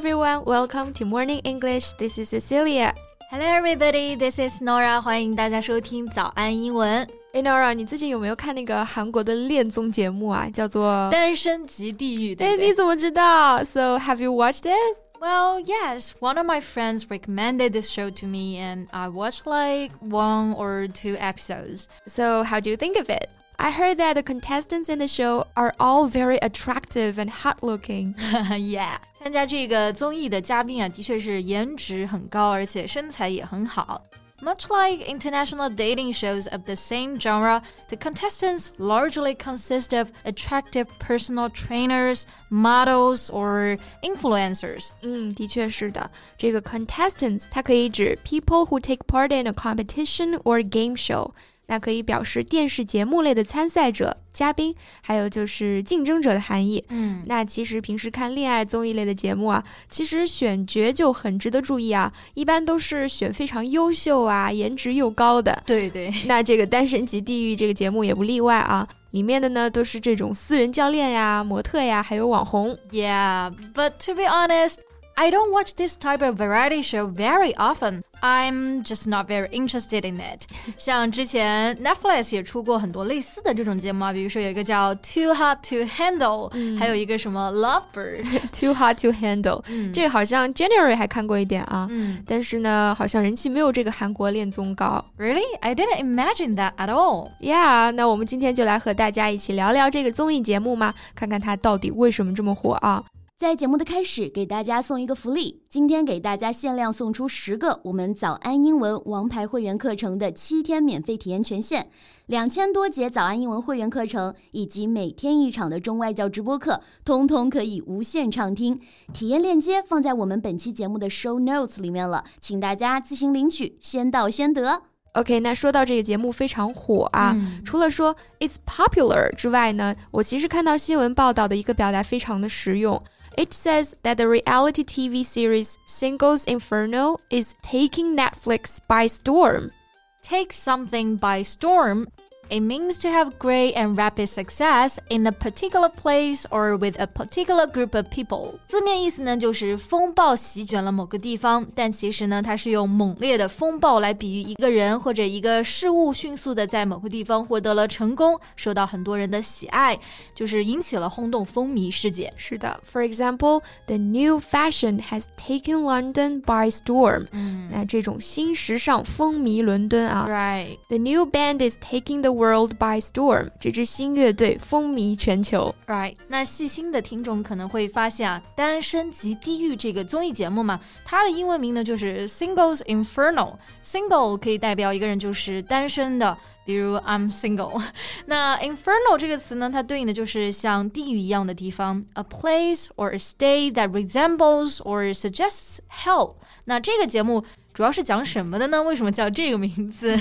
everyone, welcome to Morning English. This is Cecilia. Hello everybody, this is Norah. 欢迎大家收听早安英文。哎，Norah，你最近有没有看那个韩国的恋综节目啊？叫做《单身即地狱》。哎，你怎么知道？So have you watched it? Well, yes, one of my friends recommended this show to me, and I watched like one or two episodes. So, how do you think of it? I heard that the contestants in the show are all very attractive and hot looking. yeah, 参加这个综艺的嘉宾啊，的确是颜值很高，而且身材也很好。Much like international dating shows of the same genre, the contestants largely consist of attractive personal trainers, models, or influencers. 嗯，的确是的。这个 contestants 它可以指 people who take part in a competition or game show。 那可以表示电视节目类的参赛者、嘉宾，还有就是竞争者的含义。嗯，那其实平时看恋爱综艺类的节目啊，其实选角就很值得注意啊，一般都是选非常优秀啊、颜值又高的。对对。那这个《单身级地狱》这个节目也不例外啊，里面的呢都是这种私人教练呀、模特呀，还有网红。Yeah, but to be honest. I don't watch this type of variety show very often. I'm just not very interested in it. 像之前 Netflix 也出过很多类似的这种节目啊，比如说有一个叫 Too Hot to Handle，、嗯、还有一个什么 Lovebird。Too Hot to Handle，、嗯、这个好像 January 还看过一点啊，嗯，但是呢，好像人气没有这个韩国恋综高。Really? I didn't imagine that at all. Yeah，那我们今天就来和大家一起聊聊这个综艺节目嘛，看看它到底为什么这么火啊。 在节目的开始，给大家送一个福利。今天给大家限量送出十个我们早安英文王牌会员课程的七天免费体验权限，两千多节早安英文会员课程以及每天一场的中外教直播课，通通可以无限畅听。体验链接放在我们本期节目的 show notes 里面了，请大家自行领取，先到先得。OK，那说到这个节目非常火啊，嗯、除了说 it's popular 之外呢，我其实看到新闻报道的一个表达非常的实用。It says that the reality TV series Singles Inferno is taking Netflix by storm. Take something by storm it means to have great and rapid success in a particular place or with a particular group of people。字面意思呢，就是风暴席卷了某个地方，但其实呢，它是用猛烈的风暴来比喻一个人或者一个事物迅速的在某个地方获得了成功，受到很多人的喜爱，就是引起了轰动风靡世界。是的，For example, the new fashion has taken London by storm。嗯，那这种新时尚风靡伦敦啊。 Right. The new band is taking the world by storm，这支新乐队风靡全球。Right，那细心的听众可能会发现啊，《单身即地狱》这个综艺节目嘛，它的英文名呢就是 Singles Inferno。Single 可以代表一个人就是单身的，比如 I'm single。那 inferno 这个词呢，它对应的就是像地狱一样的地方，a place or a state that resembles or suggests hell。那这个节目主要是讲什么的呢？为什么叫这个名字？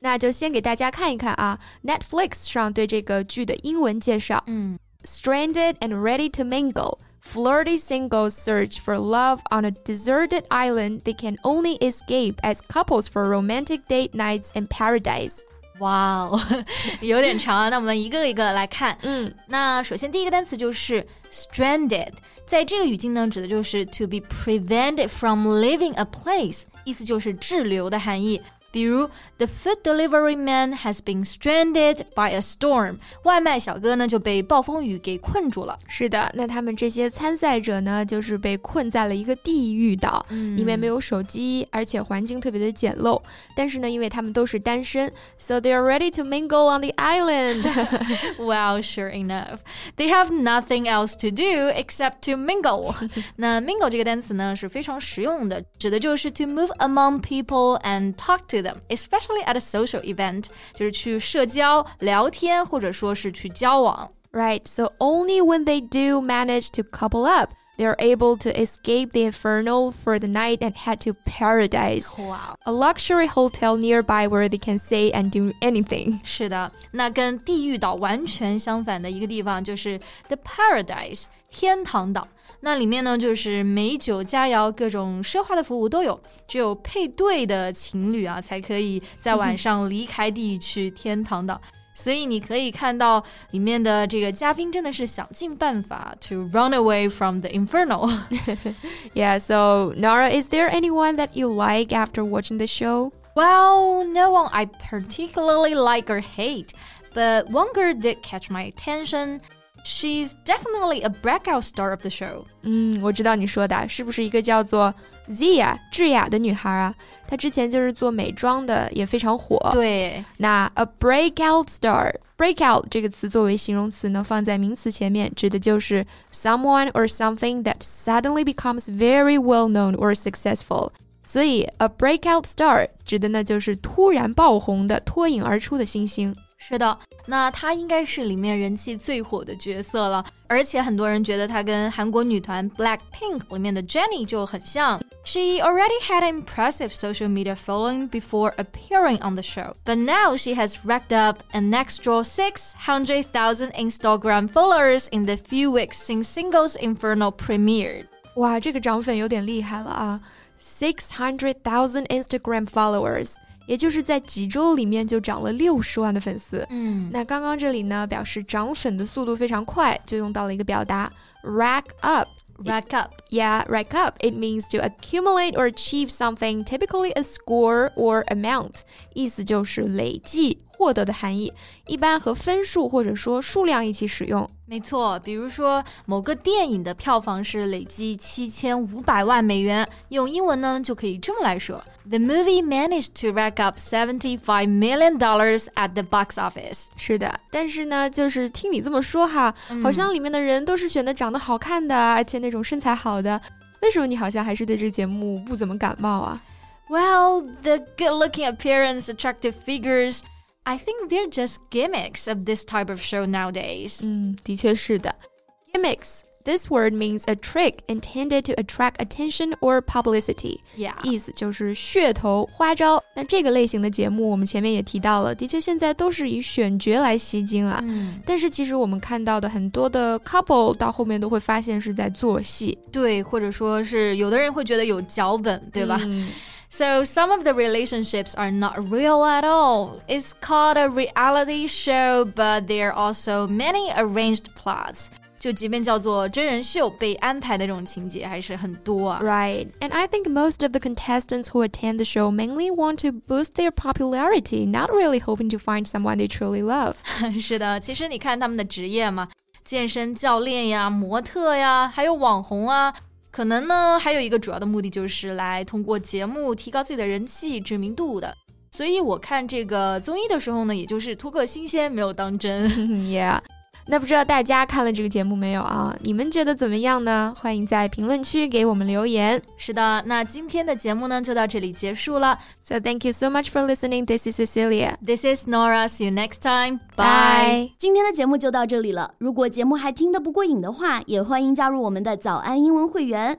那就先给大家看一看啊，Netflix 上对这个剧的英文介绍。嗯，Stranded and ready to mingle, flirty singles search for love on a deserted island they can only escape as couples for romantic date nights and paradise. 哇哦，有点长啊。那我们一个一个来看。嗯，那首先第一个单词就是 stranded，在这个语境呢，指的就是 to be prevented from leaving a place，意思就是滞留的含义。比如，The food delivery man has been stranded by a storm。外卖小哥呢就被暴风雨给困住了。是的，那他们这些参赛者呢，就是被困在了一个地狱岛，嗯、里面没有手机，而且环境特别的简陋。但是呢，因为他们都是单身，so they are ready to mingle on the island. well, sure enough, they have nothing else to do except to mingle. 那 mingle 这个单词呢是非常实用的，指的就是 to move among people and talk to them, especially at a social event，就是去社交、聊天，或者说是去交往。 Right, so only when they do manage to couple up, they are able to escape the inferno for the night and head to paradise. Wow. A luxury hotel nearby where they can say and do anything. 是的，那跟地狱岛完全相反的一个地方就是 The Paradise 天堂岛。 那里面呢，就是美酒佳肴，各种奢华的服务都有。只有配对的情侣啊，才可以在晚上离开地狱去天堂的。所以你可以看到里面的这个嘉宾真的是想尽办法 to run away from the inferno. yeah, so Norah, is there anyone that you like after watching the show? Well, no one I particularly like or hate, but one girl did catch my attention. She's definitely a breakout star of the show. 嗯，我知道你说的是不是一个叫做 Zia 智雅的女孩啊？她之前就是做美妆的，也非常火。对，那 a breakout star，breakout 这个词作为形容词呢，放在名词前面，指的就是 someone or something that suddenly becomes very well known or successful。所以 a breakout star 指的呢就是突然爆红的、脱颖而出的新星。 是的，那她应该是里面人气最火的角色了，而且很多人觉得她跟韩国女团 Blackpink 里面的 Jennie 就很像。She already had an impressive social media following before appearing on the show, but now she has racked up an extra 600,000 Instagram followers in the few weeks since Singles Inferno premiered. 哇，这个涨粉有点厉害了啊！Six hundred thousand Instagram followers。 也就是在几周里面就涨了六十万的粉丝。嗯，那刚刚这里呢，表示涨粉的速度非常快，就用到了一个表达 rack up。Rack up. Yeah, rack up. It means to accumulate or achieve something, typically a score or amount. 意思就是累计获得的含义，一般和分数或者说数量一起使用。没错，比如说某个电影的票房是累计七千五百万美元，用英文呢就可以这么来说：The movie managed to rack up seventy-five million dollars at the box office。是的，但是呢，就是听你这么说哈，嗯、好像里面的人都是选的长得好看的，而且那种身材好的，为什么你好像还是对这个节目不怎么感冒啊？Well, the good-looking appearance, attractive figures. I think they're just gimmicks of this type of show nowadays. 嗯，的确是的。Gimmicks. This word means a trick intended to attract attention or publicity. Yeah. 意思就是噱头、花招。那这个类型的节目，我们前面也提到了，的确现在都是以选角来吸睛啊。嗯，但是其实我们看到的很多的 couple 到后面都会发现是在做戏。对，或者说是有的人会觉得有脚本，对吧？嗯 So some of the relationships are not real at all. It's called a reality show, but there are also many arranged plots. 就即便叫做真人秀，被安排的这种情节还是很多啊。 Right. And I think most of the contestants who attend the show mainly want to boost their popularity, not really hoping to find someone they truly love. 是的，其实你看他们的职业嘛，健身教练呀、模特呀，还有网红啊， 可能呢还有一个主要的目的就是来通过节目提高自己的人气、知名度的。所以我看这个综艺的时候呢，也就是图个新鲜，没有当真。yeah. 那不知道大家看了这个节目没有啊？你们觉得怎么样呢？欢迎在评论区给我们留言。是的，那今天的节目呢就到这里结束了。So thank you so much for listening. This is Cecilia. This is Nora. See you next time. Bye. 今天的节目就到这里了。如果节目还听得不过瘾的话，也欢迎加入我们的早安英文会员。